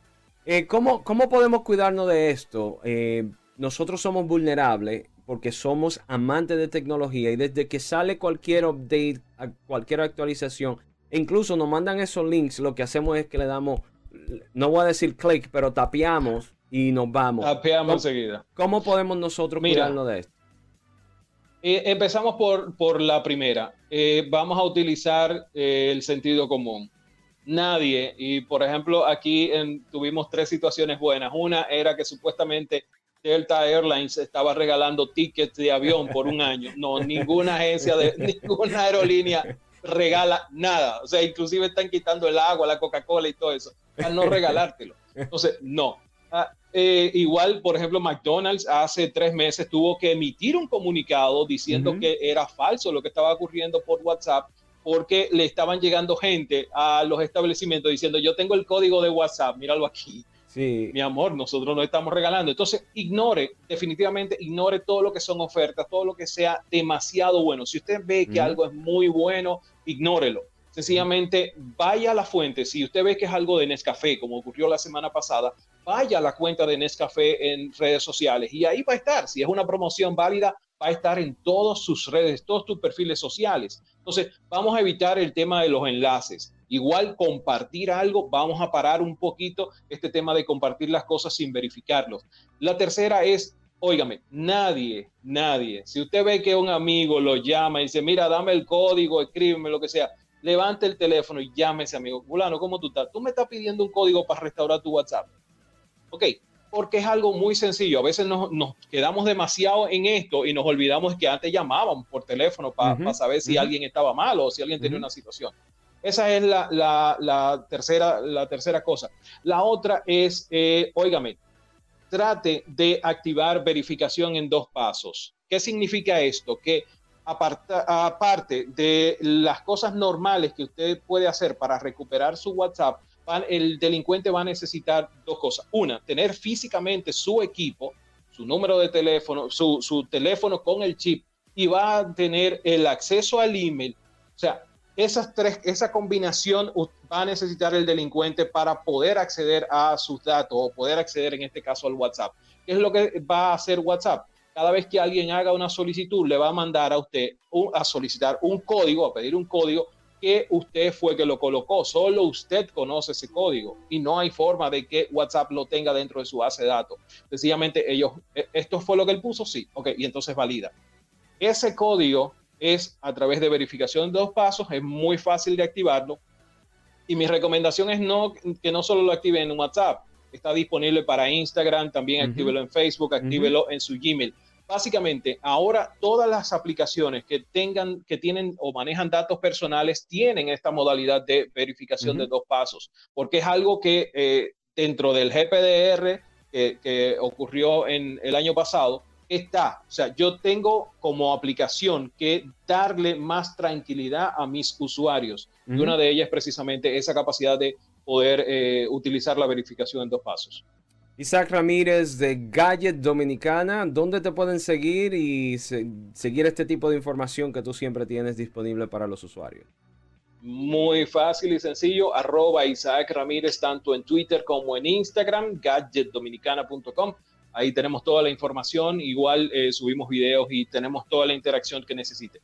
¿cómo, ¿cómo, podemos cuidarnos de esto? nosotros somos vulnerables porque somos amantes de tecnología y desde que sale cualquier update, cualquier actualización, incluso nos mandan esos links, lo que hacemos es que le damos, no voy a decir click, pero tapeamos y nos vamos. Tapeamos enseguida. ¿Cómo podemos nosotros cuidarnos de esto? Eh, empezamos por, por, la primera. Eh, vamos a utilizar eh, el sentido común. Nadie, y por ejemplo aquí tuvimos tres situaciones buenas. Una era que supuestamente Delta Airlines estaba regalando tickets de avión por un año. No, ninguna agencia de ninguna aerolínea regala nada. O sea, inclusive están quitando el agua, la Coca-Cola y todo eso, para no regalártelo. Entonces, no. Ah, eh, igual, por ejemplo, McDonald's hace tres meses tuvo que emitir un comunicado diciendo que era falso lo que estaba ocurriendo por WhatsApp porque le estaban llegando gente a los establecimientos diciendo yo tengo el código de WhatsApp, míralo aquí. Sí. Mi amor, nosotros no estamos regalando. Entonces, ignore, definitivamente ignore todo lo que son ofertas, todo lo que sea demasiado bueno. Si usted ve que algo es muy bueno, ignórelo. Sencillamente vaya a la fuente. Si usted ve que es algo de Nescafé, como ocurrió la semana pasada, vaya a la cuenta de Nescafé en redes sociales y ahí va a estar. Si es una promoción válida, va a estar en todas sus redes, todos tus perfiles sociales. Entonces, vamos a evitar el tema de los enlaces. Igual compartir algo, vamos a parar un poquito este tema de compartir las cosas sin verificarlos. La tercera es, óigame, nadie, nadie, si usted ve que un amigo lo llama y dice, mira, dame el código, escríbeme lo que sea, levante el teléfono y llame a ese amigo. Fulano, ¿cómo tú estás? Tú me estás pidiendo un código para restaurar tu WhatsApp. Ok, porque es algo muy sencillo. A veces nos, quedamos demasiado en esto y nos olvidamos que antes llamábamos por teléfono para saber si alguien estaba mal o si alguien tenía una situación. Esa es la, tercera, la tercera cosa. La otra es, eh, trate de activar verificación en dos pasos. ¿Qué significa esto? Que aparte de las cosas normales que usted puede hacer para recuperar su WhatsApp, el delincuente va a necesitar dos cosas. Una, tener físicamente su equipo, su número de teléfono, su, su teléfono con el chip y va a tener el acceso al email. O sea, esas tres, esa combinación va a necesitar el delincuente para poder acceder a sus datos o poder acceder en este caso al WhatsApp. ¿Qué es lo que va a hacer WhatsApp? cada vez que alguien haga una solicitud, le va a mandar a usted a solicitar un código, a pedir un código que usted fue que lo colocó. Solo usted conoce ese código y no hay forma de que WhatsApp lo tenga dentro de su base de datos. Sencillamente ellos, e, esto fue lo que él puso, sí, ok, y entonces valida. Ese código es a través de verificación de dos pasos, es muy fácil de activarlo. Y mi recomendación es no, que no solo lo active en WhatsApp, está disponible para Instagram, también actívelo en Facebook, actívelo en su Gmail. Básicamente, ahora todas las aplicaciones que tengan, que tienen o manejan datos personales tienen esta modalidad de verificación de dos pasos, porque es algo que eh, dentro del GPDR que, ocurrió en el año pasado, está. O sea, yo tengo como aplicación que darle más tranquilidad a mis usuarios. Y una de ellas es precisamente esa capacidad de poder eh, utilizar la verificación en dos pasos. Isaac Ramírez de Gadget Dominicana, ¿dónde te pueden seguir y seguir este tipo de información que tú siempre tienes disponible para los usuarios? Muy fácil y sencillo, arroba Isaac Ramírez tanto en Twitter como en Instagram, gadgetdominicana.com. Ahí tenemos toda la información, igual eh, subimos videos y tenemos toda la interacción que necesite.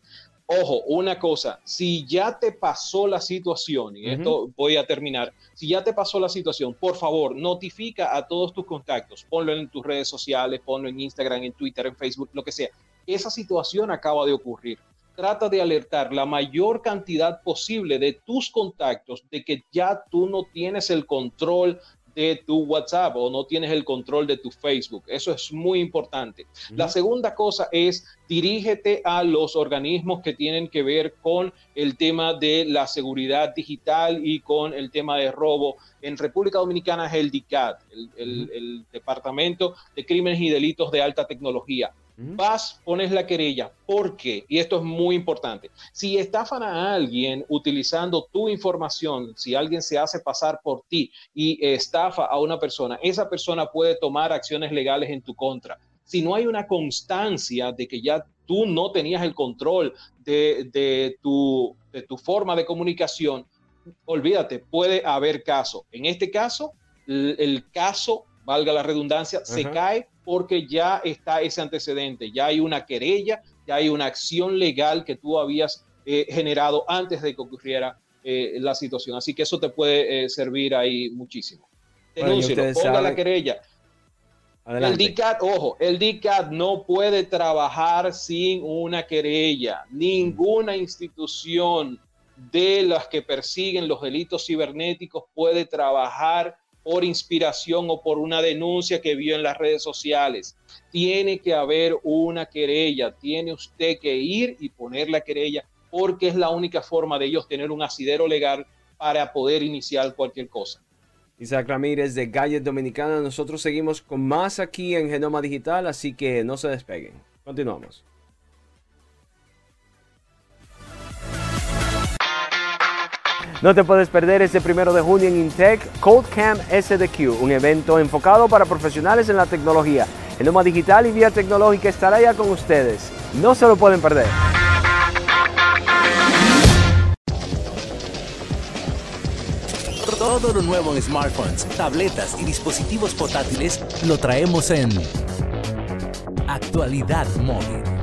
Ojo, una cosa, si ya te pasó la situación, y esto voy a terminar, si ya te pasó la situación, por favor, notifica a todos tus contactos, ponlo en tus redes sociales, ponlo en Instagram, en Twitter, en Facebook, lo que sea. Esa situación acaba de ocurrir. Trata de alertar la mayor cantidad posible de tus contactos de que ya tú no tienes el control de tu WhatsApp o no tienes el control de tu Facebook. Eso es muy importante. La segunda cosa es dirígete a los organismos que tienen que ver con el tema de la seguridad digital y con el tema de robo. En República Dominicana es el DICAT, el, el Departamento de Crímenes y Delitos de Alta Tecnología vas, pones la querella. ¿Por qué? Y esto es muy importante. Si estafan a alguien utilizando tu información, si alguien se hace pasar por ti y estafa a una persona, esa persona puede tomar acciones legales en tu contra. Si no hay una constancia de que ya tú no tenías el control de, tu, de tu forma de comunicación, olvídate, puede haber caso. En este caso, el, caso, valga la redundancia, se cae porque ya está ese antecedente, ya hay una querella, ya hay una acción legal que tú habías eh, generado antes de que ocurriera eh, la situación. Así que eso te puede eh, servir ahí muchísimo. Denúncialo, ponga la querella. El DICAT, ojo, el DICAT no puede trabajar sin una querella. Ninguna institución de las que persiguen los delitos cibernéticos puede trabajar por inspiración o por una denuncia que vio en las redes sociales. Tiene que haber una querella, tiene usted que ir y poner la querella porque es la única forma de ellos tener un asidero legal para poder iniciar cualquier cosa. Isaac Ramírez de Gallet Dominicana, nosotros seguimos con más aquí en Genoma Digital, así que no se despeguen. Continuamos. No te puedes perder este primero de junio en Intec Codecamp SDQ, un evento enfocado para profesionales en la tecnología. El Noma Digital y Vía Tecnológica estará ya con ustedes. No se lo pueden perder. Todo lo nuevo en smartphones, tabletas y dispositivos portátiles lo traemos en Actualidad Móvil.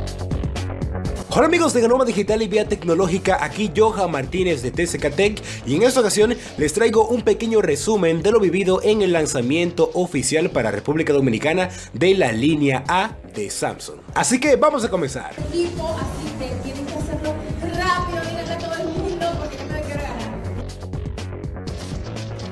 Hola amigos de Genoma Digital y Vía Tecnológica, aquí Joja Martínez de TCK Tech y en esta ocasión les traigo un pequeño resumen de lo vivido en el lanzamiento oficial para República Dominicana de la línea A de Samsung. Así que vamos a comenzar.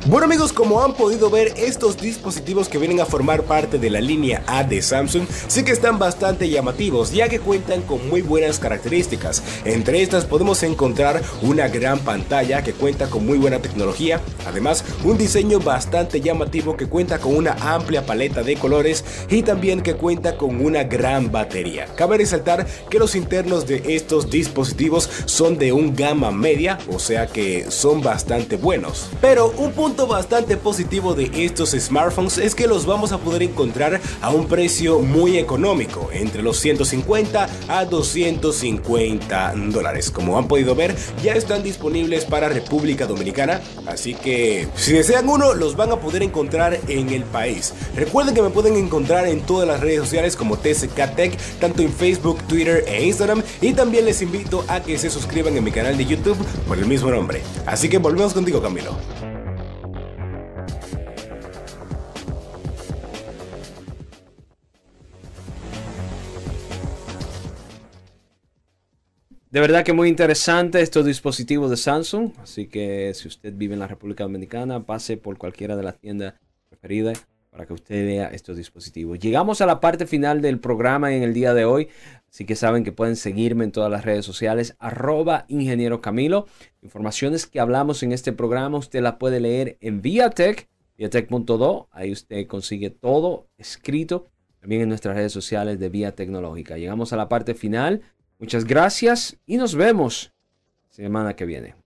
Bueno amigos, como han podido ver, estos dispositivos que vienen a formar parte de la línea A de Samsung sí que están bastante llamativos, ya que cuentan con muy buenas características. Entre estas podemos encontrar una gran pantalla que cuenta con muy buena tecnología, además un diseño bastante llamativo que cuenta con una amplia paleta de colores y también que cuenta con una gran batería. Cabe resaltar que los internos de estos dispositivos son de un gama media, o sea que son bastante buenos. Pero un punto bastante positivo de estos smartphones es que los vamos a poder encontrar a un precio muy económico, entre los 150 a 250 dólares. Como han podido ver, ya están disponibles para República Dominicana, así que si desean uno, los van a poder encontrar en el país. Recuerden que me pueden encontrar en todas las redes sociales como TCK Tech, tanto en Facebook, Twitter e Instagram, y también les invito a que se suscriban en mi canal de YouTube por el mismo nombre. Así que volvemos contigo, Camilo. De verdad que muy interesante estos dispositivos de Samsung. Así que si usted vive en la República Dominicana, pase por cualquiera de las tiendas preferidas para que usted vea estos dispositivos. Llegamos a la parte final del programa en el día de hoy. Así que saben que pueden seguirme en todas las redes sociales, arroba ingeniero Camilo. Informaciones que hablamos en este programa, usted la puede leer en Viatech, viatech.do. Ahí usted consigue todo escrito. También en nuestras redes sociales de Vía Tecnológica. Llegamos a la parte final. Muchas gracias y nos vemos semana que viene.